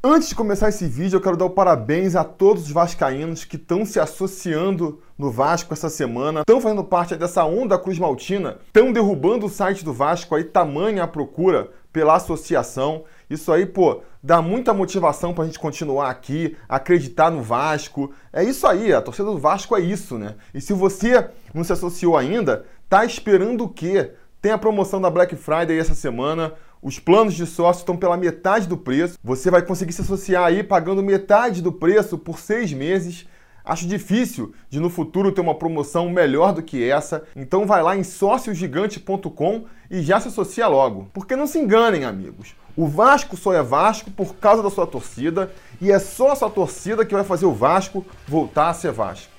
Antes de começar esse vídeo, eu quero dar parabéns a todos os vascaínos que estão se associando no Vasco essa semana, estão fazendo parte dessa onda Cruz Maltina, estão derrubando o site do Vasco aí, tamanha a procura pela associação. Isso aí, pô, dá muita motivação pra gente continuar aqui, acreditar no Vasco. É isso aí, a torcida do Vasco é isso, né? E se você não se associou ainda, tá esperando o quê? Tem a promoção da Black Friday essa semana. Os planos de sócio estão pela metade do preço. Você vai conseguir se associar aí pagando metade do preço por seis meses. Acho difícil de no futuro ter uma promoção melhor do que essa. Então vai lá em sóciogigante.com e já se associa logo. Porque não se enganem, amigos. O Vasco só é Vasco por causa da sua torcida e é só a sua torcida que vai fazer o Vasco voltar a ser Vasco.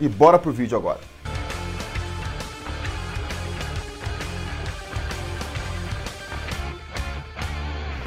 E bora pro vídeo agora.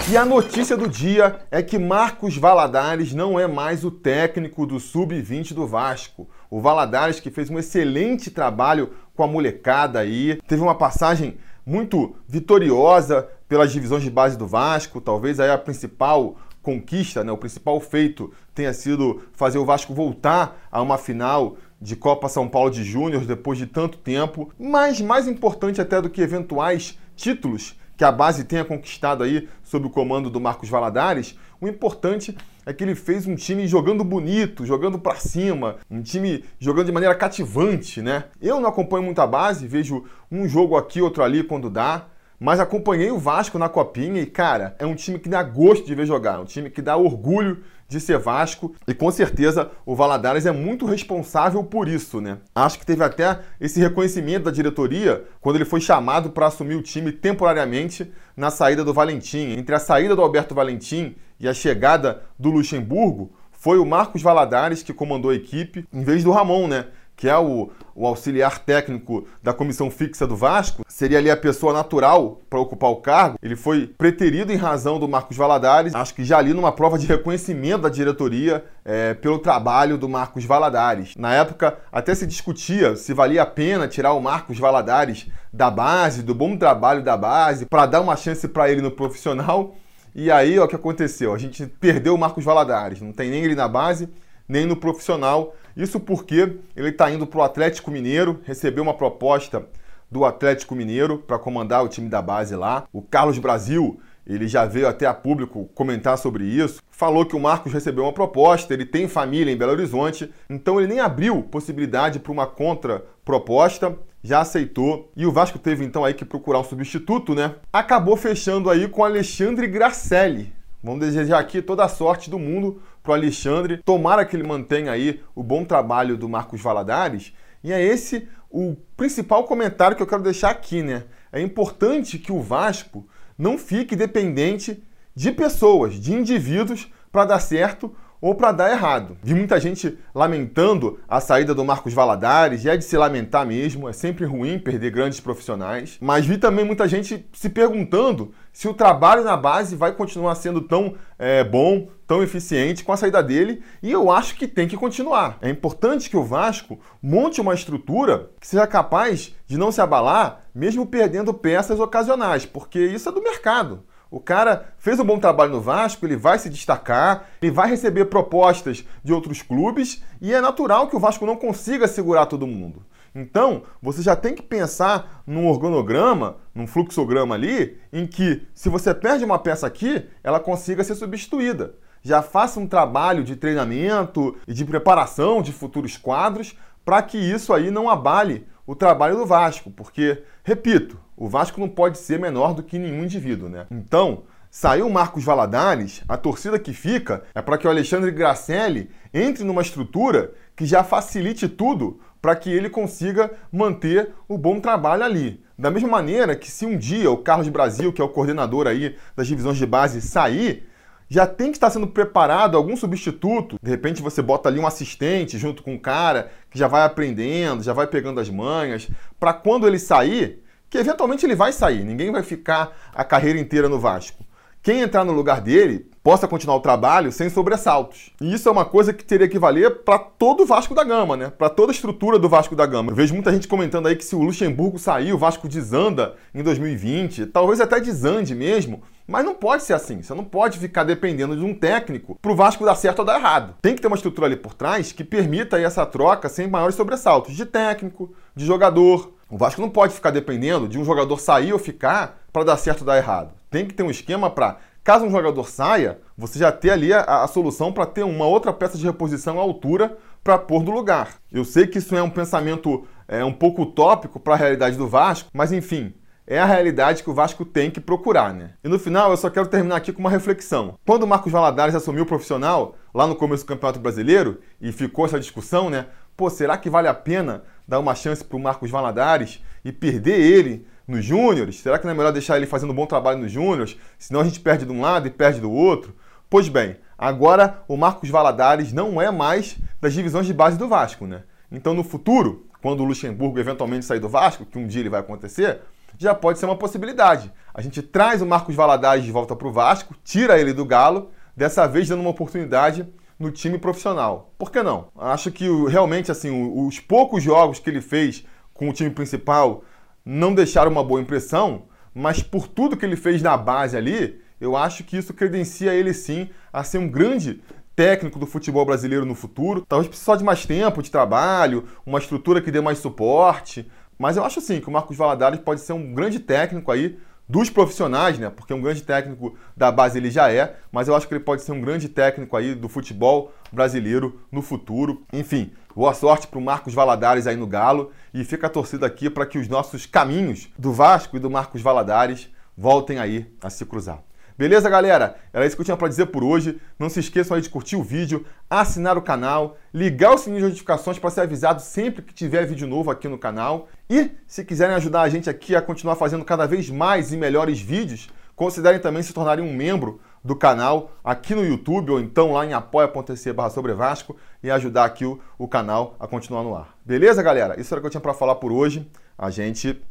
E a notícia do dia é que Marcos Valadares não é mais o técnico do Sub-20 do Vasco. O Valadares, que fez um excelente trabalho com a molecada aí, teve uma passagem muito vitoriosa pelas divisões de base do Vasco, talvez aí a principal conquista, né, o principal feito tenha sido fazer o Vasco voltar a uma final de Copa São Paulo de Júnior depois de tanto tempo, mas mais importante até do que eventuais títulos que a base tenha conquistado aí sob o comando do Marcos Valadares, o importante é que ele fez um time jogando bonito, jogando para cima, um time jogando de maneira cativante, né? Eu não acompanho muito a base, vejo um jogo aqui, outro ali quando dá, mas acompanhei o Vasco na Copinha e, cara, é um time que dá gosto de ver jogar, um time que dá orgulho de ser Vasco e com certeza o Valadares é muito responsável por isso, né? Acho que teve até esse reconhecimento da diretoria quando ele foi chamado para assumir o time temporariamente na saída do Valentim. Entre a saída do Alberto Valentim e a chegada do Luxemburgo, foi o Marcos Valadares que comandou a equipe, em vez do Ramon, né? Que é o, o, auxiliar técnico da comissão fixa do Vasco, seria ali a pessoa natural para ocupar o cargo. Ele foi preterido em razão do Marcos Valadares, acho que já ali numa prova de reconhecimento da diretoria é, pelo trabalho do Marcos Valadares. Na época, até se discutia se valia a pena tirar o Marcos Valadares da base, do bom trabalho da base, para dar uma chance para ele no profissional. E aí, ó, o que aconteceu? A gente perdeu o Marcos Valadares, não tem nem ele na base, nem no profissional. Isso porque ele está indo para o Atlético Mineiro, recebeu uma proposta do Atlético Mineiro para comandar o time da base lá. O Carlos Brasil, ele já veio até a público comentar sobre isso. Falou que o Marcos recebeu uma proposta, ele tem família em Belo Horizonte, então ele nem abriu possibilidade para uma contraproposta, já aceitou. E o Vasco teve então aí que procurar um substituto, né? Acabou fechando aí com Alexandre Gracelli. Vamos desejar aqui toda a sorte do mundo para o Alexandre. Tomara que ele mantenha aí o bom trabalho do Marcos Valadares. E é esse o principal comentário que eu quero deixar aqui, né? É importante que o Vasco não fique dependente de pessoas, de indivíduos para dar certo ou para dar errado. Vi muita gente lamentando a saída do Marcos Valadares, e é de se lamentar mesmo, é sempre ruim perder grandes profissionais, mas vi também muita gente se perguntando se o trabalho na base vai continuar sendo tão é, bom, tão eficiente com a saída dele, e eu acho que tem que continuar. É importante que o Vasco monte uma estrutura que seja capaz de não se abalar, mesmo perdendo peças ocasionais, porque isso é do mercado. O cara fez um bom trabalho no Vasco, ele vai se destacar, ele vai receber propostas de outros clubes e é natural que o Vasco não consiga segurar todo mundo. Então, você já tem que pensar num organograma, num fluxograma ali, em que se você perde uma peça aqui, ela consiga ser substituída. Já faça um trabalho de treinamento e de preparação de futuros quadros para que isso aí não abale o trabalho do Vasco, porque, repito, o Vasco não pode ser menor do que nenhum indivíduo, né? Então, saiu o Marcos Valadares, a torcida que fica é para que o Alexandre Gracelli entre numa estrutura que já facilite tudo para que ele consiga manter o bom trabalho ali. Da mesma maneira que se um dia o Carlos Brasil, que é o coordenador aí das divisões de base, sair, já tem que estar sendo preparado algum substituto. De repente você bota ali um assistente junto com um cara que já vai aprendendo, já vai pegando as manhas, para quando ele sair, que eventualmente ele vai sair, ninguém vai ficar a carreira inteira no Vasco. Quem entrar no lugar dele possa continuar o trabalho sem sobressaltos. E isso é uma coisa que teria que valer para todo o Vasco da Gama, né? Para toda a estrutura do Vasco da Gama. Eu vejo muita gente comentando aí que se o Luxemburgo sair, o Vasco desanda em 2020, talvez até desande mesmo, Mas não pode ser assim. Você não pode ficar dependendo de um técnico para o Vasco dar certo ou dar errado. Tem que ter uma estrutura ali por trás que permita essa troca sem maiores sobressaltos de técnico, de jogador. O Vasco não pode ficar dependendo de um jogador sair ou ficar para dar certo ou dar errado. Tem que ter um esquema para, caso um jogador saia, você já ter ali a, a solução para ter uma outra peça de reposição à altura para pôr no lugar. Eu sei que isso é um pensamento é, um pouco utópico para a realidade do Vasco, mas enfim, é a realidade que o Vasco tem que procurar, né? E no final, eu só quero terminar aqui com uma reflexão. Quando o Marcos Valadares assumiu o profissional, lá no começo do Campeonato Brasileiro, e ficou essa discussão, né? Pô, será que vale a pena dar uma chance para o Marcos Valadares e perder ele nos Júniores? Será que não é melhor deixar ele fazendo um bom trabalho nos Júniores? Senão a gente perde de um lado e perde do outro? Pois bem, agora o Marcos Valadares não é mais das divisões de base do Vasco, né? Então no futuro, quando o Luxemburgo eventualmente sair do Vasco, que um dia ele vai acontecer, já pode ser uma possibilidade. A gente traz o Marcos Valadares de volta para o Vasco, tira ele do Galo, dessa vez dando uma oportunidade no time profissional. Por que não? Acho que realmente assim os poucos jogos que ele fez com o time principal não deixaram uma boa impressão, mas por tudo que ele fez na base ali, eu acho que isso credencia ele sim a ser um grande técnico do futebol brasileiro no futuro. Talvez precise só de mais tempo de trabalho, uma estrutura que dê mais suporte, mas eu acho sim que o Marcos Valadares pode ser um grande técnico aí dos profissionais, né? Porque um grande técnico da base ele já é, mas eu acho que ele pode ser um grande técnico aí do futebol brasileiro no futuro. Enfim, boa sorte para o Marcos Valadares aí no Galo e fica a torcida aqui para que os nossos caminhos do Vasco e do Marcos Valadares voltem aí a se cruzar. Beleza, galera? Era isso que eu tinha para dizer por hoje. Não se esqueçam aí de curtir o vídeo, assinar o canal, ligar o sininho de notificações para ser avisado sempre que tiver vídeo novo aqui no canal. E se quiserem ajudar a gente aqui a continuar fazendo cada vez mais e melhores vídeos, considerem também se tornarem um membro do canal aqui no YouTube ou então lá em apoia.se barra sobre Vasco e ajudar aqui o, o canal a continuar no ar. Beleza, galera? Isso era o que eu tinha para falar por hoje. A gente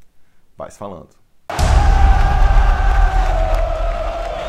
vai se falando.